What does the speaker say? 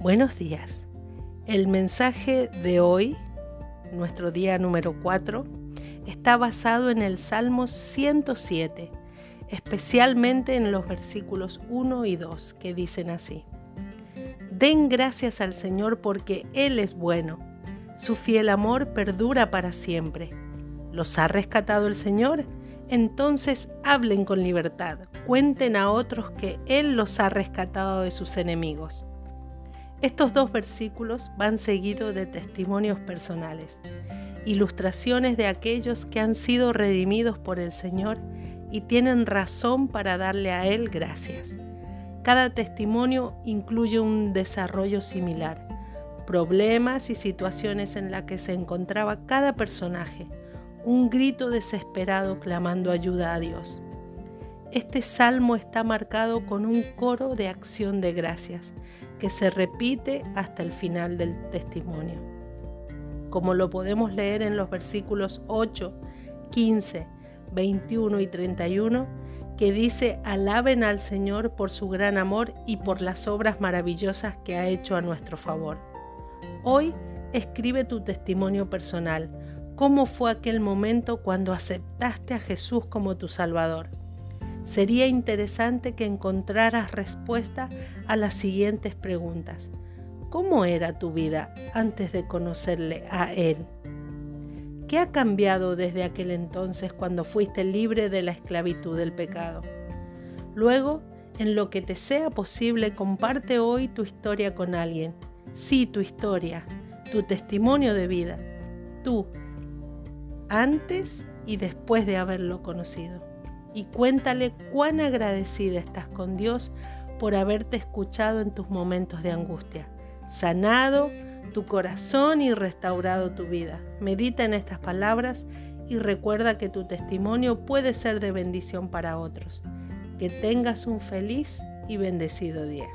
Buenos días. El mensaje de hoy, nuestro día número 4, está basado en el Salmo 107, especialmente en los versículos 1 y 2, que dicen así. Den gracias al Señor porque Él es bueno. Su fiel amor perdura para siempre. ¿Los ha rescatado el Señor? Entonces hablen con libertad. Cuenten a otros que Él los ha rescatado de sus enemigos. Estos dos versículos van seguidos de testimonios personales, ilustraciones de aquellos que han sido redimidos por el Señor y tienen razón para darle a Él gracias. Cada testimonio incluye un desarrollo similar, problemas y situaciones en las que se encontraba cada personaje, un grito desesperado clamando ayuda a Dios. Este salmo está marcado con un coro de acción de gracias que se repite hasta el final del testimonio. Como lo podemos leer en los versículos 8, 15, 21 y 31, que dice, alaben al Señor por su gran amor y por las obras maravillosas que ha hecho a nuestro favor. Hoy escribe tu testimonio personal. ¿Cómo fue aquel momento cuando aceptaste a Jesús como tu Salvador? Sería interesante que encontraras respuesta a las siguientes preguntas. ¿Cómo era tu vida antes de conocerle a Él? ¿Qué ha cambiado desde aquel entonces cuando fuiste libre de la esclavitud del pecado? Luego, en lo que te sea posible, comparte hoy tu historia con alguien. Sí, tu historia, tu testimonio de vida, tú, antes y después de haberlo conocido y cuéntale cuán agradecida estás con Dios por haberte escuchado en tus momentos de angustia, sanado tu corazón y restaurado tu vida. Medita en estas palabras y recuerda que tu testimonio puede ser de bendición para otros. Que tengas un feliz y bendecido día.